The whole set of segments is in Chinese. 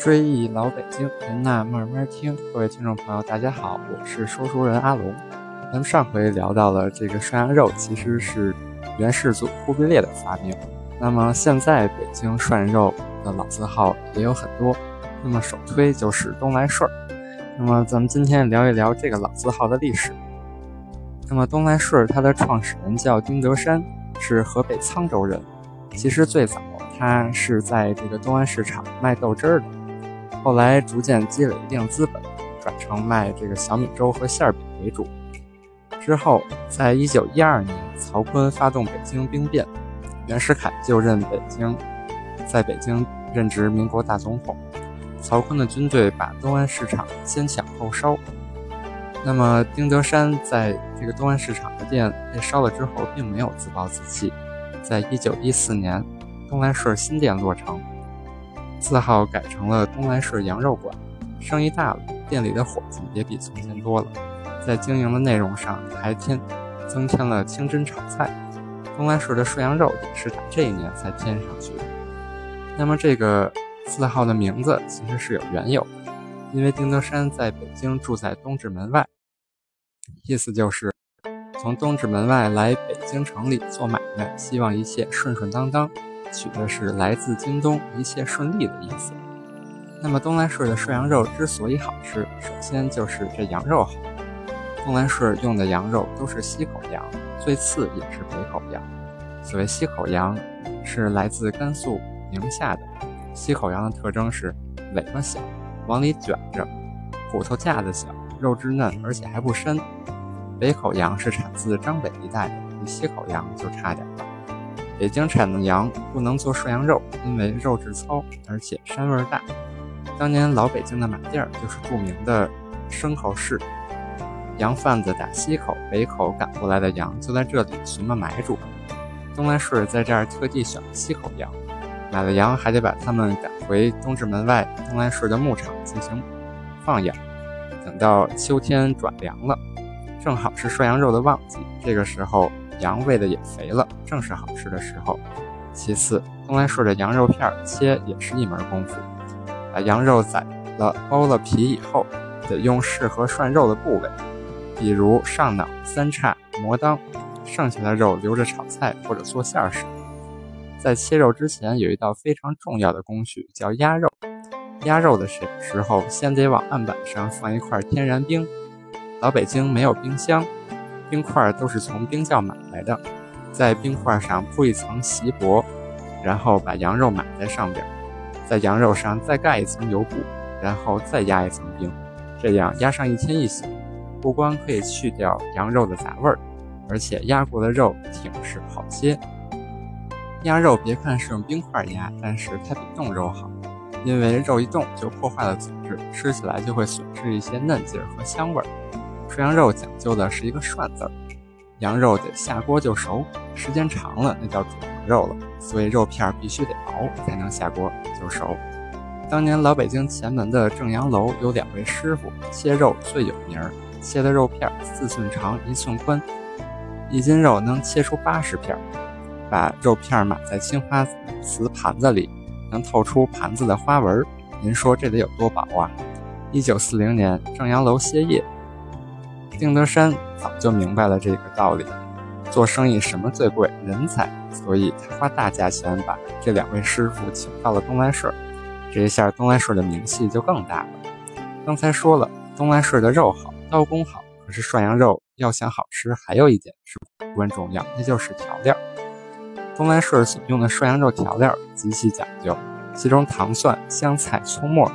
追忆老北京，您那慢慢听。各位听众朋友，大家好，我是说书人阿龙。咱们上回聊到了这个涮羊肉，其实是元世祖忽必烈的发明。那么现在北京涮肉的老字号也有很多，那么首推就是东来顺。那么咱们今天聊一聊这个老字号的历史。那么东来顺它的创始人叫丁德山，是河北沧州人。其实最早他是在这个东安市场卖豆汁儿的。后来逐渐积累一定资本，转成卖这个小米粥和馅饼为主。之后，在一九一二年，曹锟发动北京兵变，袁世凯就任北京，在北京任职民国大总统。曹锟的军队把东安市场先抢后烧。那么，丁德山在这个东安市场的店被烧了之后，并没有自暴自弃。在一九一四年，东来顺新店落成。字号改成了东来顺羊肉馆，生意大了，店里的伙计也比从前多了。在经营的内容上还添增添了清真炒菜。东来顺的涮羊肉也是打这一年才添上去的。那么这个字号的名字其实是有缘由的，因为丁德山在北京住在东直门外，意思就是从东直门外来北京城里做买卖，希望一切顺顺当当。取的是来自京东，一切顺利的意思。那么东来顺的涮羊肉之所以好吃，首先就是这羊肉好。东来顺用的羊肉都是西口羊，最次也是北口羊。所谓西口羊，是来自甘肃宁夏的。西口羊的特征是尾巴小，往里卷着，骨头架子小，肉质嫩，而且还不膻。北口羊是产自张北一带的，比西口羊就差点了。北京产的羊不能做涮羊肉，因为肉质糙，而且膻味大。当年老北京的马甸儿就是著名的牲口市，羊贩子打西口、北口赶过来的羊就在这里寻么埋住。东来顺在这儿特地选了西口羊，买了羊还得把它们赶回东直门外东来顺的牧场进行放养。等到秋天转凉了，正好是涮羊肉的旺季，这个时候。羊喂的也肥了，正是好吃的时候。其次，东来顺的羊肉片切也是一门功夫。把羊肉宰了、剥了皮以后，得用适合涮肉的部位，比如上脑、三叉、磨裆。剩下的肉留着炒菜或者做馅儿使。在切肉之前，有一道非常重要的工序，叫压肉。压肉的时时候，先得往案板上放一块天然冰。老北京没有冰箱。冰块都是从冰窖买来的，在冰块上铺一层锡箔，然后把羊肉码在上边，在羊肉上再盖一层油布，然后再压一层冰，这样压上一天一宿，不光可以去掉羊肉的杂味儿，而且压过的肉挺实好切。压肉别看是用冰块压，但是它比冻肉好，因为肉一冻就破坏了组织，吃起来就会损失一些嫩劲儿和香味儿。涮羊肉讲究的是一个“涮”字儿，羊肉得下锅就熟，时间长了那叫煮羊肉了，所以肉片必须得薄才能下锅就熟。当年老北京前门的正阳楼有两位师傅切肉最有名儿，切的肉片四寸长一寸宽，一斤肉能切出八十片，把肉片码在青花瓷盘子里，能透出盘子的花纹。您说这得有多薄啊？一九四零年正阳楼歇业。丁德山早就明白了这个道理，做生意什么最贵？人才，所以他花大价钱把这两位师傅请到了东来顺，这一下东来顺的名气就更大了。刚才说了，东来顺的肉好，刀工好，可是涮羊肉要想好吃，还有一点是至关重要，那就是调料。东来顺所用的涮羊肉调料极其讲究，其中糖蒜、香菜、葱末，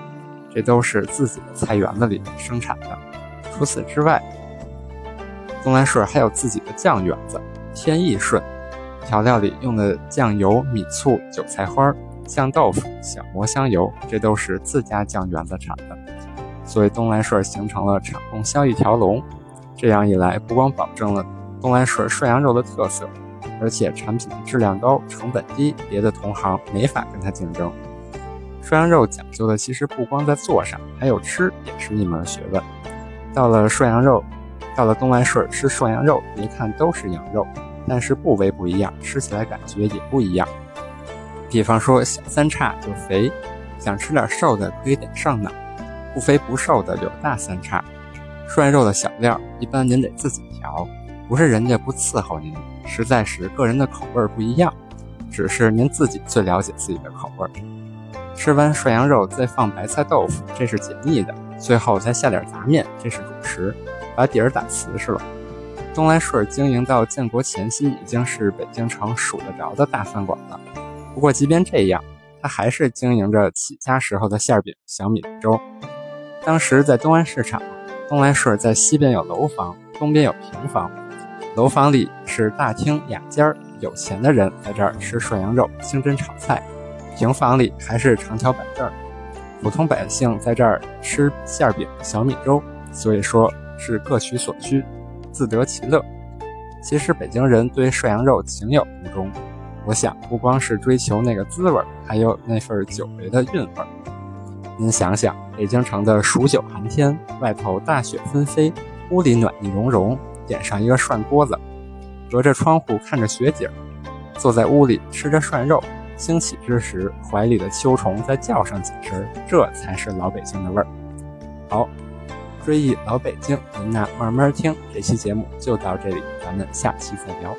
这都是自己的菜园子里生产的。除此之外，东来顺还有自己的酱园子，天意顺，调料里用的酱油、米醋、韭菜花、酱豆腐、小磨香油，这都是自家酱园子产的。所以东来顺形成了产供销一条龙。这样一来，不光保证了东来顺涮羊肉的特色，而且产品质量高、成本低，别的同行没法跟他竞争。涮羊肉讲究的其实不光在做上，还有吃也是一门学问。到了涮羊肉。到了东来顺吃涮羊肉，别看都是羊肉，但是部位不一样，吃起来感觉也不一样。比方说小三叉就肥，想吃点瘦的可以点上脑，不肥不瘦的有大三叉。涮肉的小料一般您得自己调，不是人家不伺候您，实在是个人的口味不一样，只是您自己最了解自己的口味。吃完涮羊肉再放白菜豆腐，这是解腻的；最后再下点杂面，这是主食，把底儿打瓷实了。东来顺经营到建国前夕，已经是北京城数得着的大饭馆了。不过即便这样，他还是经营着起家时候的馅饼小米粥。当时在东安市场。东来顺在西边有楼房，东边有平房。楼房里是大厅雅间有钱的人在这儿吃涮羊肉、清真炒菜；平房里还是长条板凳，普通百姓在这儿吃馅饼、小米粥。所以说是各取所需，自得其乐。其实北京人对涮羊肉情有独钟，我想不光是追求那个滋味，还有那份久违的韵味。您想想，北京城的数九寒天，外头大雪纷飞，屋里暖意融融，点上一个涮锅子，隔着窗户看着雪景，坐在屋里吃着涮肉，兴起之时，怀里的秋虫再叫上几声，这才是老北京的味儿。好，追忆老北京，您呐慢慢听。这期节目就到这里，咱们下期再聊。